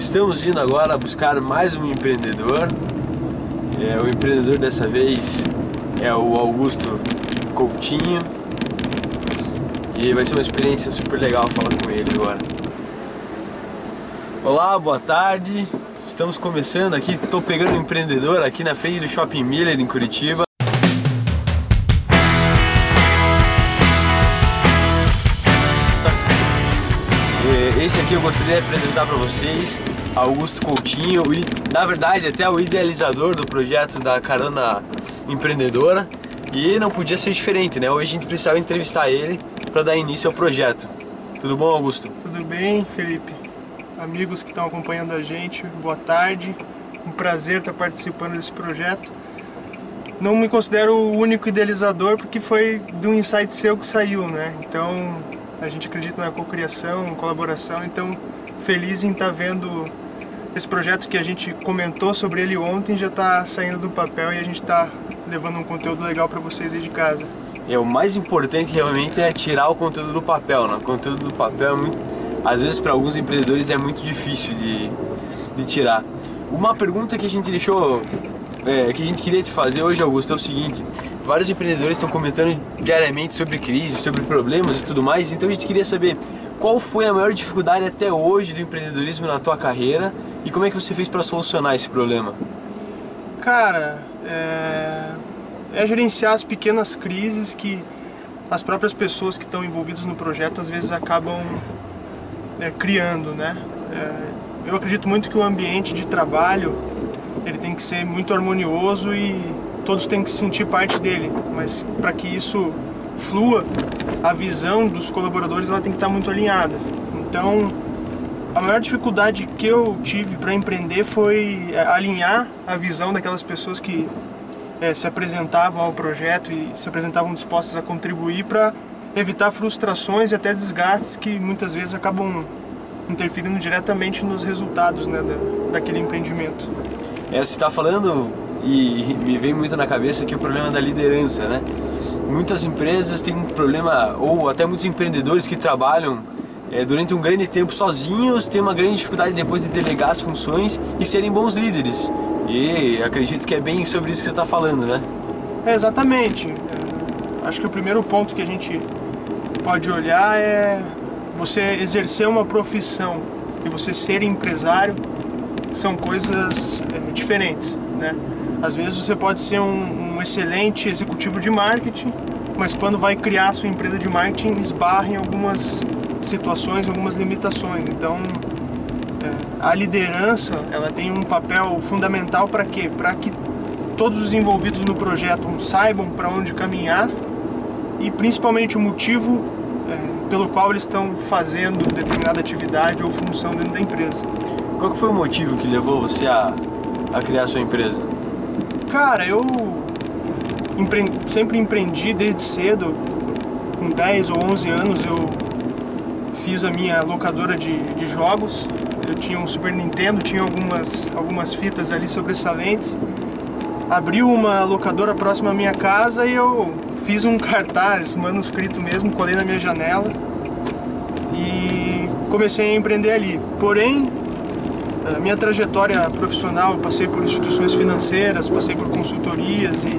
Estamos indo agora buscar mais um empreendedor. É, o empreendedor dessa vez é o Augusto Coutinho. E vai ser uma experiência super legal falar com ele agora. Olá, boa tarde. Estamos começando aqui, estou pegando um empreendedor aqui na frente do Shopping Miller em Curitiba. Aqui eu gostaria de apresentar para vocês Augusto Coutinho, e, na verdade até o idealizador do projeto da Carona Empreendedora e não podia ser diferente, né? Hoje a gente precisava entrevistar ele para dar início ao projeto. Tudo bom, Augusto? Tudo bem, Felipe. Amigos que estão acompanhando a gente, boa tarde. Um prazer estar participando desse projeto. Não me considero o único idealizador porque foi de um insight seu que saiu, né? Então a gente acredita na cocriação, colaboração, então feliz em estar tá vendo esse projeto que a gente comentou sobre ele ontem já está saindo do papel e a gente está levando um conteúdo legal para vocês aí de casa. É, o mais importante realmente é tirar o conteúdo do papel, né? O conteúdo do papel é muito, às vezes para alguns empreendedores é muito difícil de, de tirar. Uma pergunta que a gente deixou é, que a gente queria te fazer hoje, Augusto, é o seguinte: vários empreendedores estão comentando diariamente sobre crise, sobre problemas e tudo mais, então a gente queria saber qual foi a maior dificuldade até hoje do empreendedorismo na tua carreira e como é que você fez para solucionar esse problema? Cara, é... é gerenciar as pequenas crises que as próprias pessoas que estão envolvidas no projeto às vezes acabam é, criando, né? É... eu acredito muito que o ambiente de trabalho ele tem que ser muito harmonioso e todos têm que sentir parte dele. Mas para que isso flua, a visão dos colaboradores ela tem que estar muito alinhada. Então, a maior dificuldade que eu tive para empreender foi é, alinhar a visão daquelas pessoas que é, se apresentavam ao projeto e se apresentavam dispostas a contribuir para evitar frustrações e até desgastes que muitas vezes acabam interferindo diretamente nos resultados né, da, daquele empreendimento. É, você está falando e me vem muito na cabeça que o problema da liderança, né? Muitas empresas têm um problema, ou até muitos empreendedores que trabalham é, durante um grande tempo sozinhos têm uma grande dificuldade depois de delegar as funções e serem bons líderes. E acredito que é bem sobre isso que você está falando, né? É, exatamente. É, acho que o primeiro ponto que a gente pode olhar é você exercer uma profissão e você ser empresário são coisas é, diferentes, né? Às vezes você pode ser um, um, excelente executivo de marketing, mas quando vai criar sua empresa de marketing esbarra em algumas situações, algumas limitações. Então, é, a liderança ela tem um papel fundamental para quê? Para que todos os envolvidos no projeto saibam para onde caminhar e principalmente o motivo é, pelo qual eles estão fazendo determinada atividade ou função dentro da empresa. Qual foi o motivo que levou você a, a criar a sua empresa? Cara, eu empre... sempre empreendi desde cedo. Com 10 ou 11 anos eu fiz a minha locadora de, de jogos. Eu tinha um Super Nintendo, tinha algumas, algumas fitas ali sobressalentes. Abri uma locadora próxima à minha casa e eu fiz um cartaz manuscrito mesmo, colei na minha janela e comecei a empreender ali. Porém, a minha trajetória profissional, eu passei por instituições financeiras, passei por consultorias e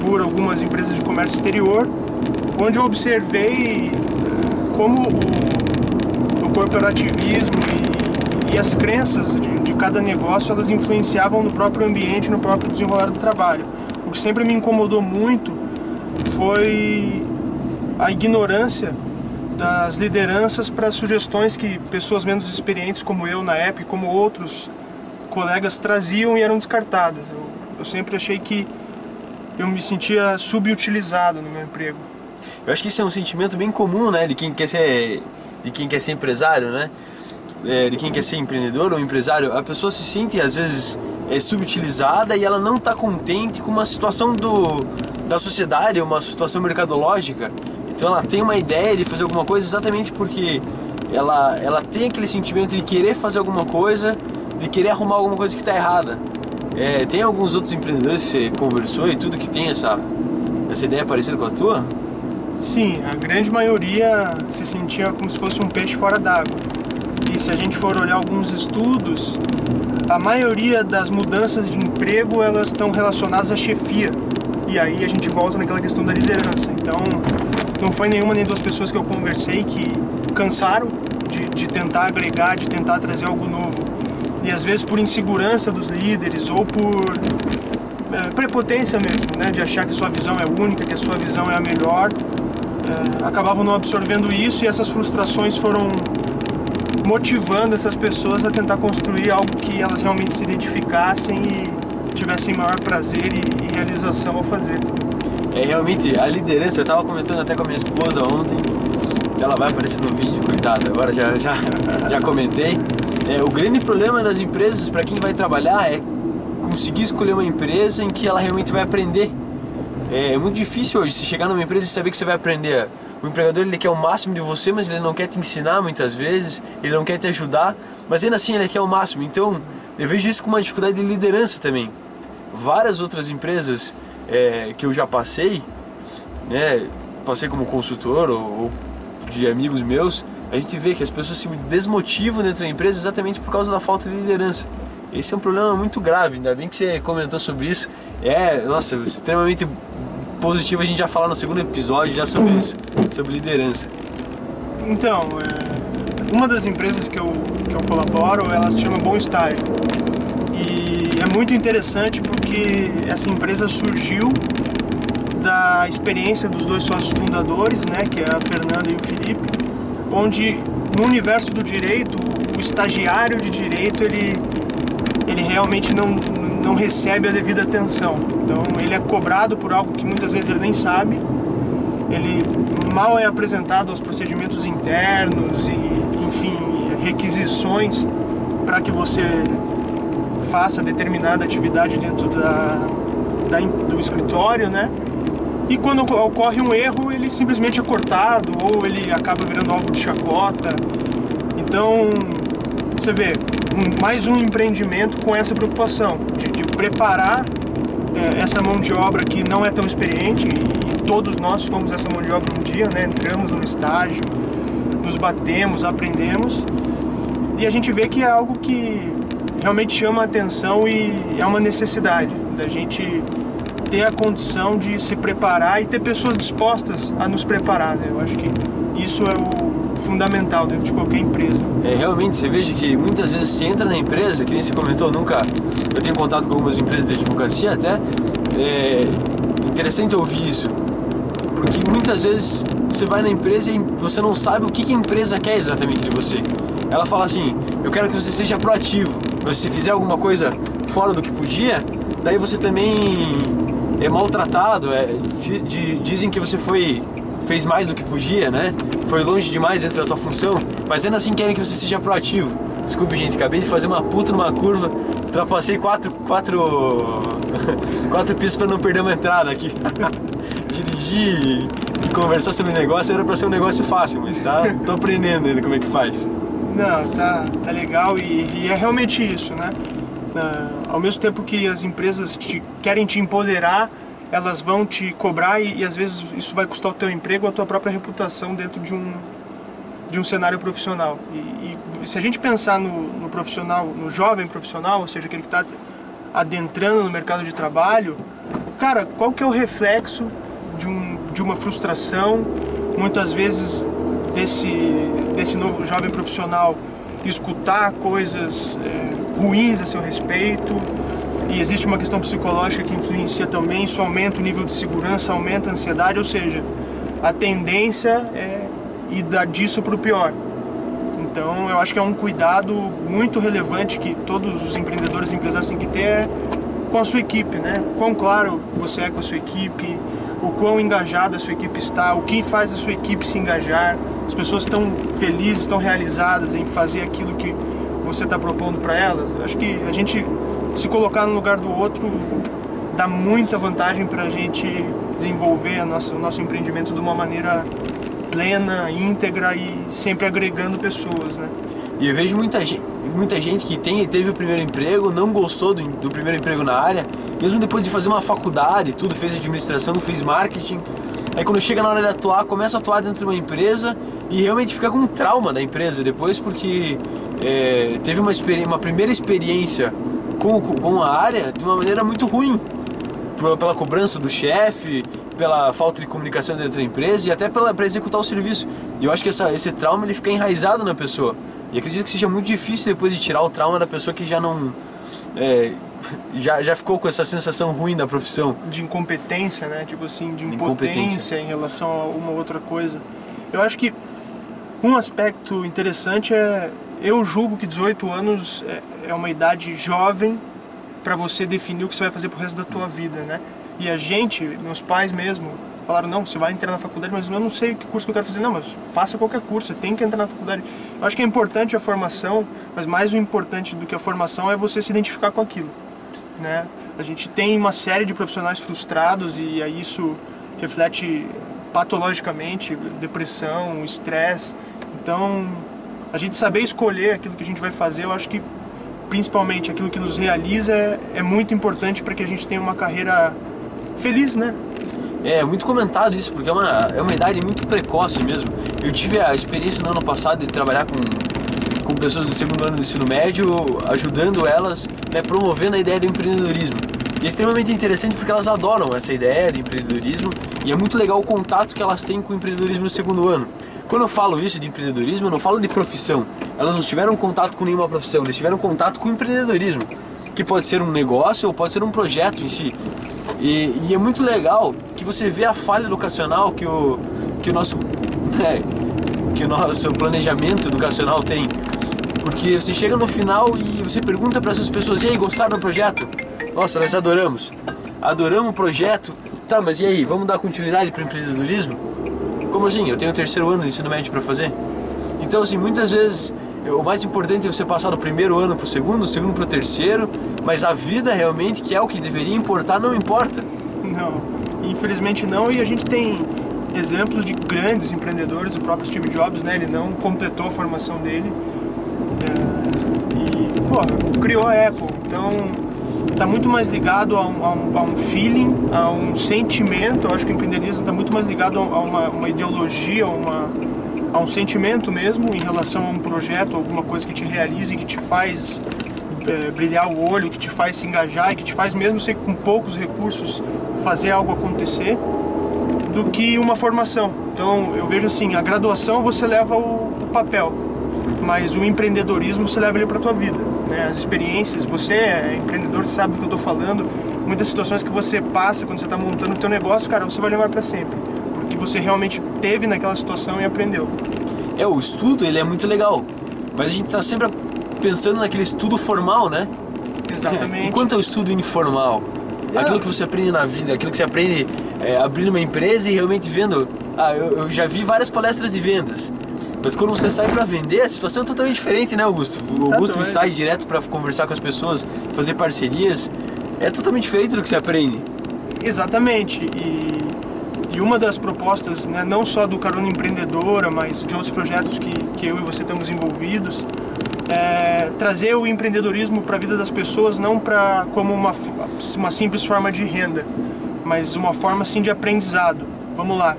por algumas empresas de comércio exterior, onde eu observei eh, como o, o corporativismo e, e, as crenças de, de cada negócio elas influenciavam no próprio ambiente, no próprio desenrolar do trabalho. O que sempre me incomodou muito foi a ignorância das lideranças para sugestões que pessoas menos experientes como eu na época, como outros colegas traziam e eram descartadas. Eu, eu sempre achei que eu me sentia subutilizado no meu emprego. Eu acho que isso é um sentimento bem comum, né, de quem quer ser, de quem quer ser empresário, né, é, de quem quer ser empreendedor ou empresário. A pessoa se sente às vezes é subutilizada e ela não está contente com uma situação do, da sociedade, uma situação mercadológica então ela tem uma ideia de fazer alguma coisa exatamente porque ela, ela tem aquele sentimento de querer fazer alguma coisa, de querer arrumar alguma coisa que está errada. É, tem alguns outros empreendedores que você conversou e tudo que tem essa, essa ideia parecida com a tua? Sim, a grande maioria se sentia como se fosse um peixe fora d'água. E se a gente for olhar alguns estudos, a maioria das mudanças de emprego elas estão relacionadas à chefia. E aí a gente volta naquela questão da liderança. Então, não foi nenhuma nem duas pessoas que eu conversei que cansaram de, de tentar agregar, de tentar trazer algo novo. E às vezes por insegurança dos líderes ou por é, prepotência mesmo, né, de achar que sua visão é única, que a sua visão é a melhor, é, acabavam não absorvendo isso e essas frustrações foram motivando essas pessoas a tentar construir algo que elas realmente se identificassem e tivessem maior prazer e, e realização ao fazer. É realmente a liderança, eu estava comentando até com a minha esposa ontem, ela vai aparecer no vídeo, coitada, agora já, já, já comentei. É, o grande problema das empresas para quem vai trabalhar é conseguir escolher uma empresa em que ela realmente vai aprender. É, é muito difícil hoje você chegar numa empresa e saber que você vai aprender o empregador ele quer o máximo de você, mas ele não quer te ensinar muitas vezes, ele não quer te ajudar, mas ainda assim ele quer o máximo. Então eu vejo isso com uma dificuldade de liderança também. Várias outras empresas é, que eu já passei, né, passei como consultor ou, ou de amigos meus, a gente vê que as pessoas se desmotivam dentro da empresa exatamente por causa da falta de liderança. Esse é um problema muito grave, ainda bem que você comentou sobre isso. É, nossa, extremamente positivo a gente já falar no segundo episódio já sobre isso, sobre liderança. Então, é, uma das empresas que eu, que eu colaboro, ela se chama Bom Estágio. E é muito interessante porque essa empresa surgiu da experiência dos dois sócios fundadores, né, que é a Fernanda e o Felipe, onde no universo do direito, o estagiário de direito, ele, ele realmente não, não recebe a devida atenção. Então ele é cobrado por algo que muitas vezes ele nem sabe. Ele mal é apresentado aos procedimentos internos e, enfim, requisições para que você faça determinada atividade dentro da, da, do escritório, né? E quando ocorre um erro, ele simplesmente é cortado ou ele acaba virando alvo de chacota. Então, você vê, um, mais um empreendimento com essa preocupação de, de preparar é, essa mão de obra que não é tão experiente e, e, todos nós fomos essa mão de obra um dia, né? Entramos no estágio, nos batemos, aprendemos e a gente vê que é algo que realmente chama a atenção e é uma necessidade da gente ter a condição de se preparar e ter pessoas dispostas a nos preparar. Né? Eu acho que isso é o fundamental dentro de qualquer empresa. É, realmente, você veja que muitas vezes você entra na empresa, que nem você comentou, nunca. Eu tenho contato com algumas empresas de advocacia até. É interessante ouvir isso, porque muitas vezes você vai na empresa e você não sabe o que a empresa quer exatamente de você. Ela fala assim: eu quero que você seja proativo, mas se fizer alguma coisa fora do que podia, daí você também é maltratado. É, de, de, dizem que você foi fez mais do que podia, né? Foi longe demais dentro da tua função, mas ainda assim querem que você seja proativo. Desculpe, gente, acabei de fazer uma puta numa curva, ultrapassei quatro, quatro, quatro pistas para não perder uma entrada aqui. Dirigir e conversar sobre negócio era para ser um negócio fácil, mas tá, tô aprendendo ainda como é que faz. Não, tá, tá legal e, e é realmente isso, né? Uh, ao mesmo tempo que as empresas te, querem te empoderar, elas vão te cobrar e, e, às vezes isso vai custar o teu emprego a tua própria reputação dentro de um, de um cenário profissional. E, e se a gente pensar no, no, profissional, no jovem profissional, ou seja, aquele que está adentrando no mercado de trabalho, cara, qual que é o reflexo de, um, de uma frustração, muitas vezes desse, desse novo jovem profissional escutar coisas é, ruins a seu respeito, e existe uma questão psicológica que influencia também, isso aumenta o nível de segurança, aumenta a ansiedade, ou seja, a tendência é ir disso para o pior. Então eu acho que é um cuidado muito relevante que todos os empreendedores e empresários têm que ter é com a sua equipe, né? Quão claro você é com a sua equipe, o quão engajada a sua equipe está, o que faz a sua equipe se engajar, as pessoas estão felizes, estão realizadas em fazer aquilo que você está propondo para elas. Acho que a gente se colocar no lugar do outro dá muita vantagem para a gente desenvolver o nosso, nosso empreendimento de uma maneira plena, íntegra e sempre agregando pessoas, né? E eu vejo muita gente, muita gente que tem, teve o primeiro emprego, não gostou do, do primeiro emprego na área, mesmo depois de fazer uma faculdade, tudo, fez administração, fez marketing, aí quando chega na hora de atuar, começa a atuar dentro de uma empresa e realmente fica com um trauma da empresa depois, porque é, teve uma, uma primeira experiência com, com a área de uma maneira muito ruim. Pela cobrança do chefe, pela falta de comunicação dentro da empresa e até para executar o serviço. E eu acho que essa, esse trauma ele fica enraizado na pessoa. E acredito que seja muito difícil depois de tirar o trauma da pessoa que já não. É, já, já ficou com essa sensação ruim da profissão. De incompetência, né? Tipo assim, de impotência em relação a uma outra coisa. Eu acho que um aspecto interessante é. Eu julgo que 18 anos é, é uma idade jovem para você definir o que você vai fazer pro resto da tua vida, né? E a gente, meus pais mesmo, falaram, não, você vai entrar na faculdade, mas eu não sei que curso que eu quero fazer. Não, mas faça qualquer curso, você tem que entrar na faculdade. Eu acho que é importante a formação, mas mais o importante do que a formação é você se identificar com aquilo. Né? A gente tem uma série de profissionais frustrados e aí isso reflete patologicamente depressão, estresse. Então, a gente saber escolher aquilo que a gente vai fazer, eu acho que principalmente aquilo que nos realiza é, é muito importante para que a gente tenha uma carreira feliz, né? É muito comentado isso, porque é uma, é uma idade muito precoce mesmo. Eu tive a experiência no ano passado de trabalhar com, com pessoas do segundo ano do ensino médio, ajudando elas, né, promovendo a ideia do empreendedorismo. E é extremamente interessante porque elas adoram essa ideia de empreendedorismo e é muito legal o contato que elas têm com o empreendedorismo no segundo ano. Quando eu falo isso de empreendedorismo, eu não falo de profissão. Elas não tiveram contato com nenhuma profissão, eles tiveram contato com o empreendedorismo, que pode ser um negócio ou pode ser um projeto em si. E, e, é muito legal que você vê a falha educacional que o, que o nosso né, que o nosso planejamento educacional tem. Porque você chega no final e você pergunta para essas pessoas: "E aí, gostaram do projeto?" "Nossa, nós adoramos." "Adoramos o projeto." "Tá, mas e aí, vamos dar continuidade para o empreendedorismo?" "Como assim? Eu tenho o terceiro ano de ensino médio para fazer." Então, assim, muitas vezes o mais importante é você passar do primeiro ano para o segundo, do segundo para o terceiro, mas a vida realmente, que é o que deveria importar, não importa. Não, infelizmente não, e a gente tem exemplos de grandes empreendedores, o próprio Steve Jobs, né, ele não completou a formação dele, é, e, pô, criou a Apple, então está muito mais ligado a um, a, um, a um, feeling, a um sentimento, eu acho que o empreendedorismo está muito mais ligado a uma, uma ideologia, uma a um sentimento mesmo em relação a um projeto, alguma coisa que te realize, que te faz é, brilhar o olho, que te faz se engajar e que te faz mesmo ser com poucos recursos fazer algo acontecer, do que uma formação. Então eu vejo assim, a graduação você leva o, o papel, mas o empreendedorismo você leva ele para tua vida. Né? As experiências, você é empreendedor, sabe do que eu estou falando. Muitas situações que você passa quando você está montando o teu negócio, cara, você vai levar para sempre que você realmente teve naquela situação e aprendeu. É, o estudo ele é muito legal, mas a gente está sempre pensando naquele estudo formal, né? Exatamente. Enquanto é o estudo informal, é. aquilo que você aprende na vida, aquilo que você aprende é, abrindo uma empresa e realmente vendo. Ah, eu, eu já vi várias palestras de vendas, mas quando você sai para vender, a situação é totalmente diferente, né, Augusto? O Augusto sai direto para conversar com as pessoas, fazer parcerias. É totalmente diferente do que você aprende. Exatamente. E e uma das propostas, né, não só do Carona Empreendedora, mas de outros projetos que, que eu e você estamos envolvidos, é trazer o empreendedorismo para a vida das pessoas não para como uma, uma simples forma de renda, mas uma forma sim de aprendizado. Vamos lá.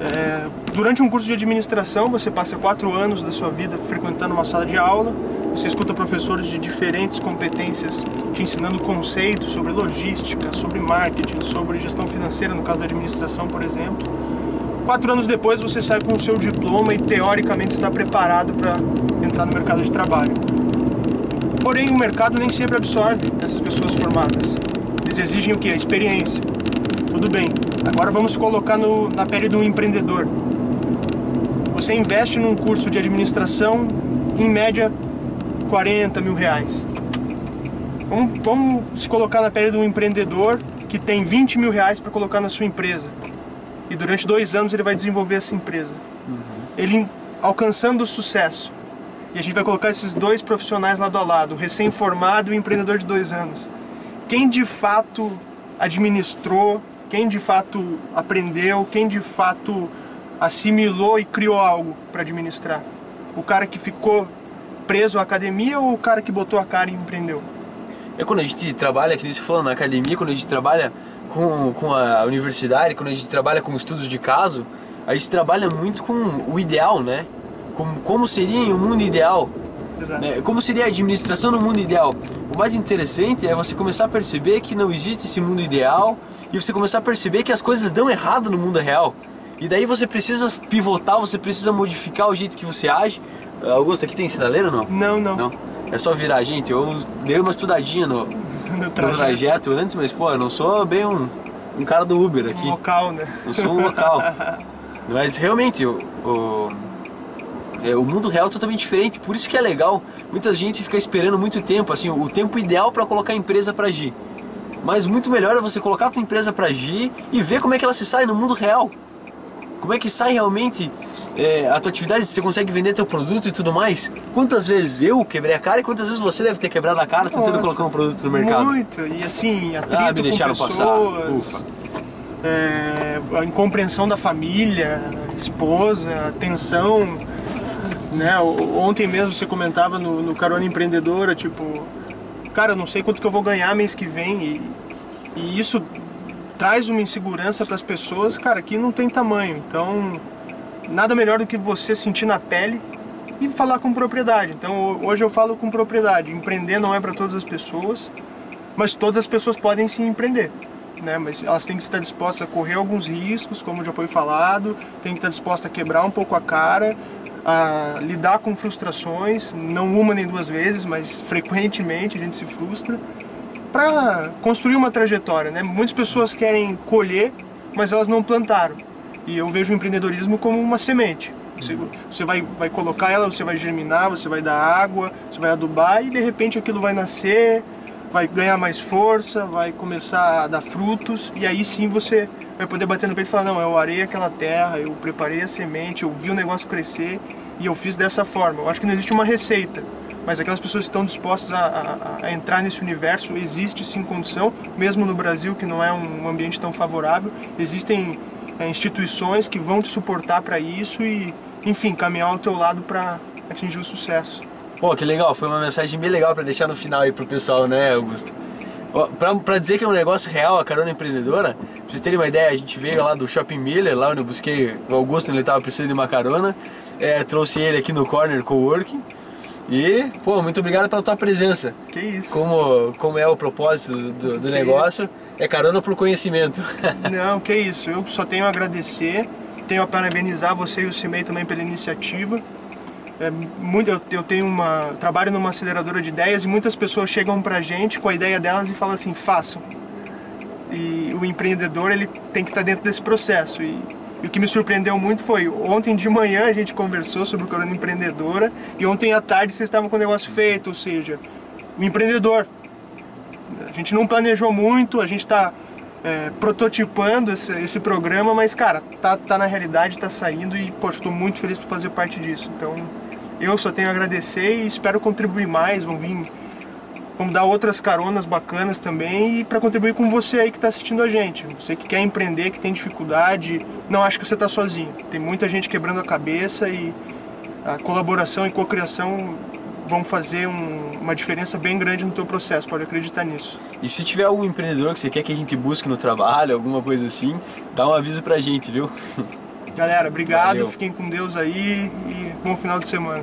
É, durante um curso de administração, você passa quatro anos da sua vida frequentando uma sala de aula, você escuta professores de diferentes competências te ensinando conceitos sobre logística, sobre marketing, sobre gestão financeira, no caso da administração, por exemplo. Quatro anos depois você sai com o seu diploma e teoricamente está preparado para entrar no mercado de trabalho. Porém, o mercado nem sempre absorve essas pessoas formadas. Eles exigem o que? A experiência. Tudo bem. Agora vamos colocar no, na pele de um empreendedor. Você investe num curso de administração, em média 40 mil reais. Vamos, vamos se colocar na pele de um empreendedor que tem 20 mil reais para colocar na sua empresa. E durante dois anos ele vai desenvolver essa empresa. Uhum. Ele alcançando o sucesso. E a gente vai colocar esses dois profissionais lado a lado, o recém-formado e o empreendedor de dois anos. Quem de fato administrou, quem de fato aprendeu, quem de fato assimilou e criou algo para administrar? O cara que ficou preso à academia ou o cara que botou a cara e empreendeu? É quando a gente trabalha, que você falou, na academia, quando a gente trabalha com, com a universidade, quando a gente trabalha com estudos de caso, a gente trabalha muito com o ideal, né? Como, como seria um mundo ideal. Né? Como seria a administração no mundo ideal? O mais interessante é você começar a perceber que não existe esse mundo ideal e você começar a perceber que as coisas dão errado no mundo real. E daí você precisa pivotar, você precisa modificar o jeito que você age. Uh, Augusto, aqui tem sinaleiro ou não? Não, não. Não? É só virar, gente. Eu dei uma estudadinha no, No no trajeto. trajeto antes, mas pô, eu não sou bem um, um cara do Uber aqui. Local, né? Eu sou um local. Mas realmente, o, o, é, o mundo real é totalmente diferente. Por isso que é legal. Muita gente fica esperando muito tempo, assim, o tempo ideal para colocar a empresa para agir. Mas muito melhor é você colocar a tua empresa para agir e ver como é que ela se sai no mundo real. Como é que sai realmente é, a tua atividade, se você consegue vender teu produto e tudo mais. Quantas vezes eu quebrei a cara e quantas vezes você deve ter quebrado a cara tentando Nossa, colocar um produto no mercado? Muito. E assim, atrito Ah, me com deixaram passar. pessoas. Ufa. é, a incompreensão da família, esposa, tensão. Né? Ontem mesmo você comentava no, no Carona Empreendedora, tipo, cara, eu não sei quanto que eu vou ganhar mês que vem. E, e isso traz uma insegurança para as pessoas, cara, que não tem tamanho. Então, nada melhor do que você sentir na pele e falar com propriedade. Então, hoje eu falo com propriedade. Empreender não é para todas as pessoas, mas todas as pessoas podem sim empreender. Né? Mas elas têm que estar dispostas a correr alguns riscos, como já foi falado, tem que estar disposta a quebrar um pouco a cara, a lidar com frustrações, não uma nem duas vezes, mas frequentemente a gente se frustra, para construir uma trajetória. Né? Muitas pessoas querem colher, mas elas não plantaram. E eu vejo o empreendedorismo como uma semente. Você, você vai, vai colocar ela, você vai germinar, você vai dar água, você vai adubar e de repente aquilo vai nascer, vai ganhar mais força, vai começar a dar frutos e aí sim você vai poder bater no peito e falar: Não, eu arei aquela terra, eu preparei a semente, eu vi o negócio crescer e eu fiz dessa forma. Eu acho que não existe uma receita, mas aquelas pessoas que estão dispostas a, a- a entrar nesse universo, existe sim condição, mesmo no Brasil, que não é um ambiente tão favorável, existem é, instituições que vão te suportar para isso e, enfim, caminhar ao teu lado para atingir o sucesso. Pô, que legal, foi uma mensagem bem legal pra deixar no final aí pro pessoal, né, Augusto? Pra dizer que é um negócio real, a carona empreendedora, pra vocês terem uma ideia, a gente veio lá do Shopping Miller, lá onde eu busquei o Augusto, ele tava precisando de uma carona, é, trouxe ele aqui no Corner Coworking, e, pô, muito obrigado pela tua presença. Que isso? Como, como é o propósito do, do- negócio, é carona pro conhecimento. Não, que isso. Eu só tenho a agradecer, tenho a parabenizar você e o CIMEI também pela iniciativa. É muito, eu, eu tenho uma trabalho numa aceleradora de ideias e muitas pessoas chegam pra gente com a ideia delas e falam assim, façam. E o empreendedor ele tem que estar dentro desse processo. E, e o que me surpreendeu muito foi ontem de manhã a gente conversou sobre o Corona Empreendedora e ontem à tarde vocês estavam com o negócio feito, ou seja, o empreendedor. A gente não planejou muito, a gente está prototipando esse, esse programa, mas cara, tá, tá na realidade, tá saindo e poxa, estou muito feliz por fazer parte disso. Então eu só tenho a agradecer e espero contribuir mais, vão vir, vamos dar outras caronas bacanas também e para contribuir com você aí que está assistindo a gente. Você que quer empreender, que tem dificuldade, não acho que você está sozinho. Tem muita gente quebrando a cabeça e a colaboração e cocriação vão fazer um- uma diferença bem grande no teu processo, pode acreditar nisso. E se tiver algum empreendedor que você quer que a gente busque no trabalho, alguma coisa assim, dá um aviso pra gente, viu? Galera, obrigado, Valeu. fiquem com Deus aí e bom final de semana.